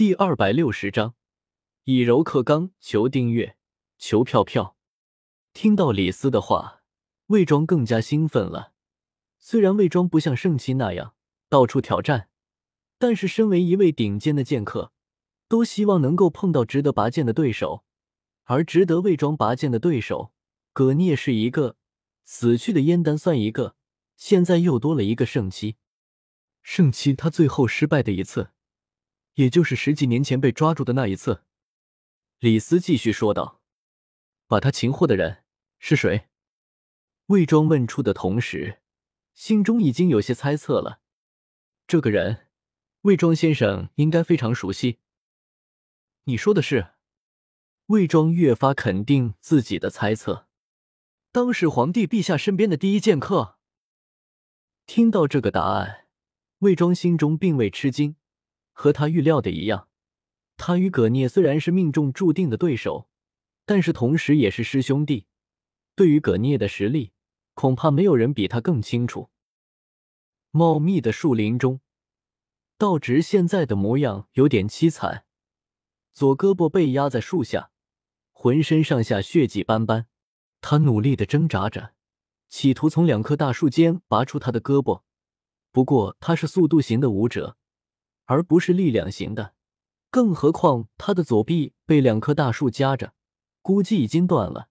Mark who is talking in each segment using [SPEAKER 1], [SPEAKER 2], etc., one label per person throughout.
[SPEAKER 1] 第二百六十章，以柔克刚。求订阅，求票票。听到李斯的话，魏庄更加兴奋了。虽然魏庄不像圣骑那样到处挑战，但是身为一位顶尖的剑客，都希望能够碰到值得拔剑的对手。而值得魏庄拔剑的对手，葛聂是一个，死去的燕丹算一个，现在又多了一个圣骑。圣骑他最后失败的一次。也就是十几年前被抓住的那一次，李斯继续说道：“把他擒获的人是谁？”魏庄问出的同时，心中已经有些猜测了。这个人，魏庄先生应该非常熟悉。你说的是？魏庄越发肯定自己的猜测。当时皇帝陛下身边的第一剑客。听到这个答案，魏庄心中并未吃惊。和他预料的一样，他与葛聂虽然是命中注定的对手，但是同时也是师兄弟。对于葛聂的实力，恐怕没有人比他更清楚。茂密的树林中，道直现在的模样有点凄惨，左胳膊被压在树下，浑身上下血迹斑斑。他努力的挣扎着，企图从两棵大树间拔出他的胳膊。不过他是速度型的武者。而不是力量型的，更何况他的左臂被两棵大树夹着，估计已经断了。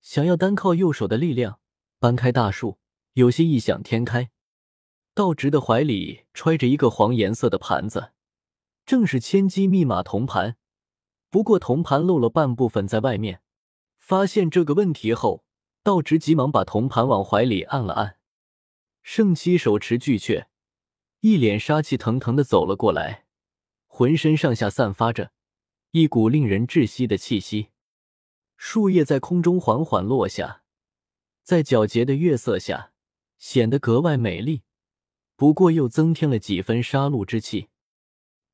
[SPEAKER 1] 想要单靠右手的力量搬开大树，有些异想天开。道直的怀里揣着一个黄颜色的盘子，正是千机密码铜盘，不过铜盘漏了半部分在外面。发现这个问题后，道直急忙把铜盘往怀里按了按。圣七手持巨阙。一脸杀气腾腾的走了过来，浑身上下散发着一股令人窒息的气息。树叶在空中缓缓落下，在皎洁的月色下显得格外美丽，不过又增添了几分杀戮之气。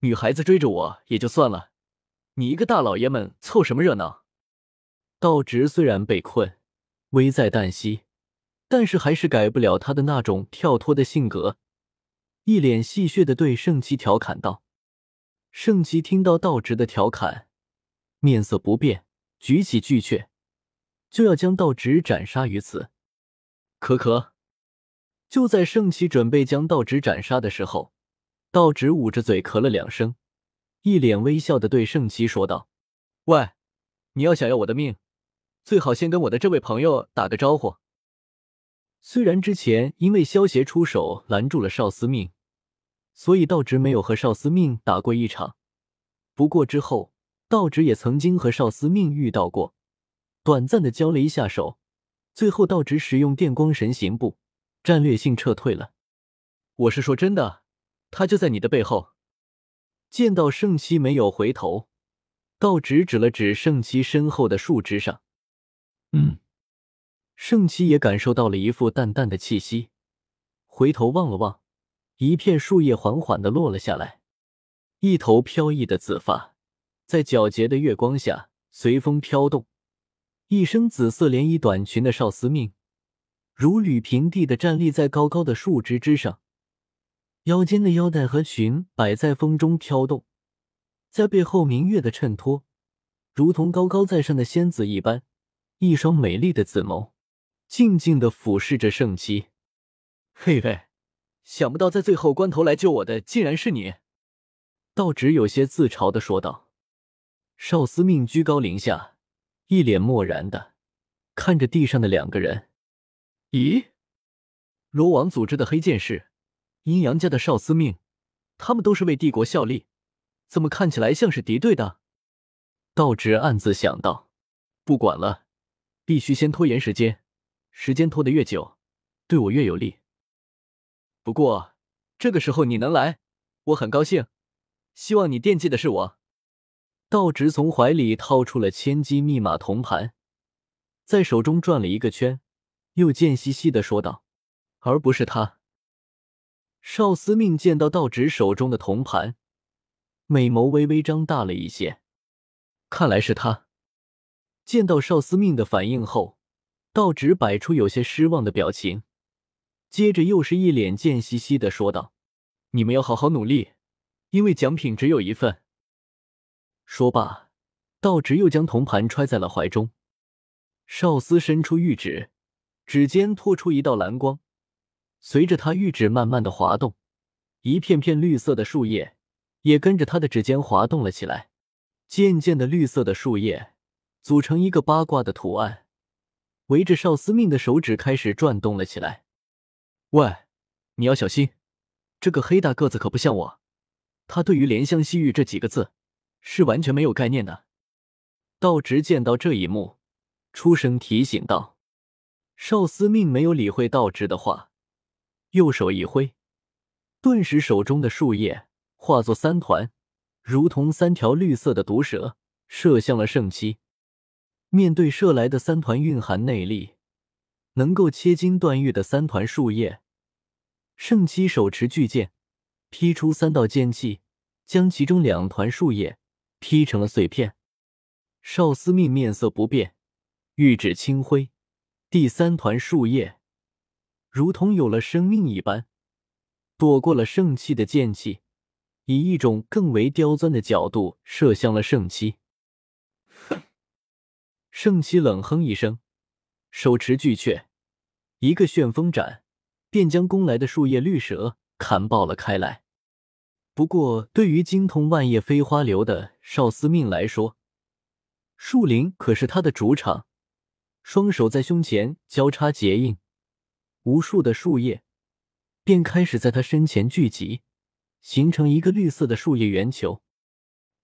[SPEAKER 1] 女孩子追着我也就算了，你一个大老爷们凑什么热闹？道直虽然被困，危在旦夕，但是还是改不了他的那种跳脱的性格。一脸戏谑的对圣骑调侃道：“圣骑听到道直的调侃，面色不变，举起巨阙，就要将道直斩杀于此。”可可，就在圣骑准备将道直斩杀的时候，道直捂着嘴咳了两声，一脸微笑的对圣骑说道：“喂，你要想要我的命，最好先跟我的这位朋友打个招呼。”虽然之前因为萧协出手拦住了少司命。所以道直没有和少司命打过一场，不过之后道直也曾经和少司命遇到过，短暂的交了一下手，最后道直使用电光神行步，战略性撤退了。我是说真的，他就在你的背后。见到圣七没有回头，道直指了指圣七身后的树枝上。嗯，圣七也感受到了一副淡淡的气息，回头望了望。一片树叶缓缓的落了下来，一头飘逸的紫发在皎洁的月光下随风飘动。一身紫色连衣短裙的少司命如履平地的站立在高高的树枝之上，腰间的腰带和裙摆在风中飘动，在背后明月的衬托，如同高高在上的仙子一般。一双美丽的紫眸静静的俯视着圣姬。嘿嘿。想不到在最后关头来救我的竟然是你，道直有些自嘲的说道。少司命居高临下，一脸漠然的看着地上的两个人。咦，罗王组织的黑剑士，阴阳家的少司命，他们都是为帝国效力，怎么看起来像是敌对的？道直暗自想到。不管了，必须先拖延时间，时间拖得越久，对我越有利。不过，这个时候你能来，我很高兴。希望你惦记的是我。道直从怀里掏出了千机密码铜盘，在手中转了一个圈，又贱兮兮的说道：“而不是他。”少司命见到道直手中的铜盘，美眸微微张大了一些。看来是他。见到少司命的反应后，道直摆出有些失望的表情。接着又是一脸贱兮兮的说道：“你们要好好努力，因为奖品只有一份。”说罢，道直又将铜盘揣在了怀中。少司伸出玉指，指尖拖出一道蓝光，随着他玉指慢慢的滑动，一片片绿色的树叶也跟着他的指尖滑动了起来。渐渐的，绿色的树叶组成一个八卦的图案，围着少司命的手指开始转动了起来。喂，你要小心，这个黑大个子可不像我，他对于怜香惜玉这几个字是完全没有概念的。道直见到这一幕，出声提醒道：“少司命没有理会道直的话，右手一挥，顿时手中的树叶化作三团。”如同三条绿色的毒蛇射向了圣七。面对射来的三团蕴含内力、能够切金断玉的三团树叶，圣七手持巨剑，劈出三道剑气，将其中两团树叶劈成了碎片。少司命面色不变，玉指轻挥，第三团树叶如同有了生命一般，躲过了圣气的剑气。以一种更为刁钻的角度射向了圣七。圣七冷哼一声，手持巨阙，一个旋风斩，便将攻来的树叶绿蛇砍爆了开来。不过，对于精通万叶飞花流的少司命来说，树林可是他的主场。双手在胸前交叉结印，无数的树叶便开始在他身前聚集。形成一个绿色的树叶圆球。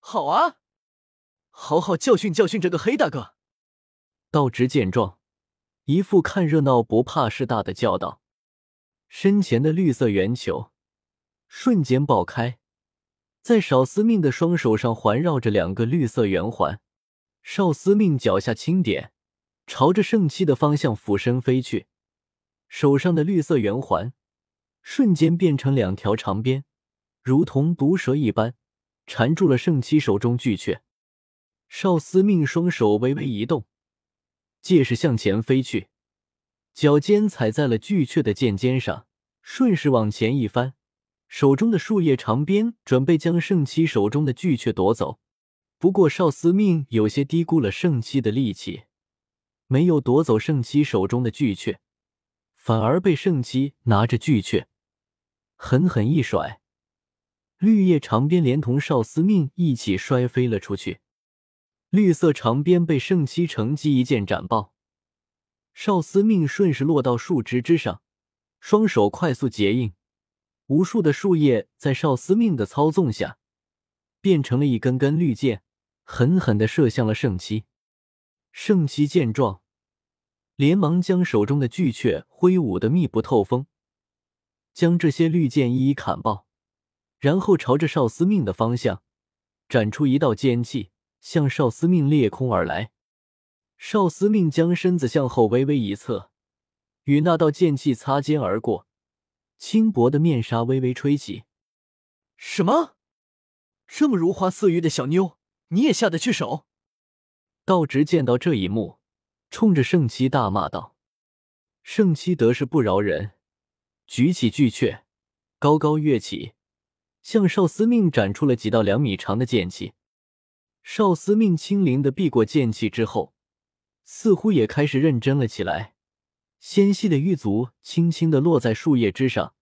[SPEAKER 2] 好啊，好好教训教训这个黑大个。
[SPEAKER 1] 道直见状，一副看热闹不怕事大的叫道：“身前的绿色圆球瞬间爆开，在少司命的双手上环绕着两个绿色圆环。少司命脚下轻点，朝着圣器的方向俯身飞去，手上的绿色圆环瞬间变成两条长鞭。”如同毒蛇一般缠住了圣七手中巨阙，少司命双手微微一动，借势向前飞去，脚尖踩在了巨阙的剑尖上，顺势往前一翻，手中的树叶长鞭准备将圣七手中的巨阙夺走。不过少司命有些低估了圣七的力气，没有夺走圣七手中的巨阙，反而被圣七拿着巨阙狠狠一甩。绿叶长鞭连同少司命一起摔飞了出去，绿色长鞭被圣七乘机一剑斩爆，少司命顺势落到树枝之上，双手快速结印，无数的树叶在少司命的操纵下变成了一根根绿箭，狠狠的射向了圣七。圣七见状，连忙将手中的巨阙挥舞的密不透风，将这些绿箭一一砍爆。然后朝着少司命的方向斩出一道剑气，向少司命裂空而来。少司命将身子向后微微一侧，与那道剑气擦肩而过，轻薄的面纱微微吹起。
[SPEAKER 2] 什么？这么如花似玉的小妞，你也下得去手？
[SPEAKER 1] 道直见到这一幕，冲着圣七大骂道：“圣七得势不饶人，举起巨阙，高高跃起。”向少司命斩出了几道两米长的剑气，少司命轻灵的避过剑气之后，似乎也开始认真了起来。纤细的玉足轻轻的落在树叶之上，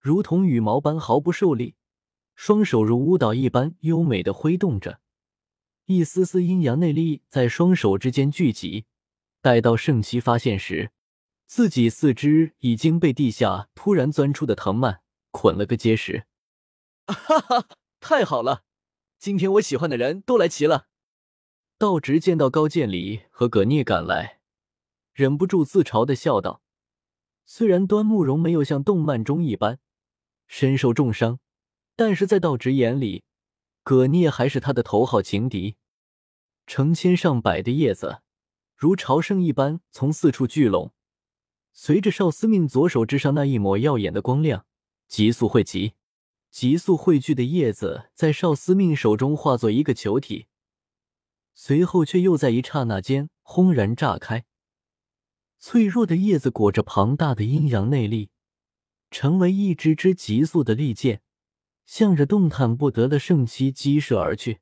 [SPEAKER 1] 如同羽毛般毫不受力，双手如舞蹈一般优美的挥动着，一丝丝阴阳内力在双手之间聚集。待到圣七发现时，自己四肢已经被地下突然钻出的藤蔓捆了个结实。
[SPEAKER 2] 哈哈，太好了！今天我喜欢的人都来齐了。
[SPEAKER 1] 道直见到高渐离和葛聂赶来，忍不住自嘲的笑道：“虽然端木荣没有像动漫中一般身受重伤，但是在道直眼里，葛聂还是他的头号情敌。”成千上百的叶子如潮声一般从四处聚拢，随着少司命左手之上那一抹耀眼的光亮急速汇集。急速汇聚的叶子在少司命手中化作一个球体，随后却又在一刹那间轰然炸开。脆弱的叶子裹着庞大的阴阳内力，成为一支支急速的利剑，向着动弹不得的圣七激射而去。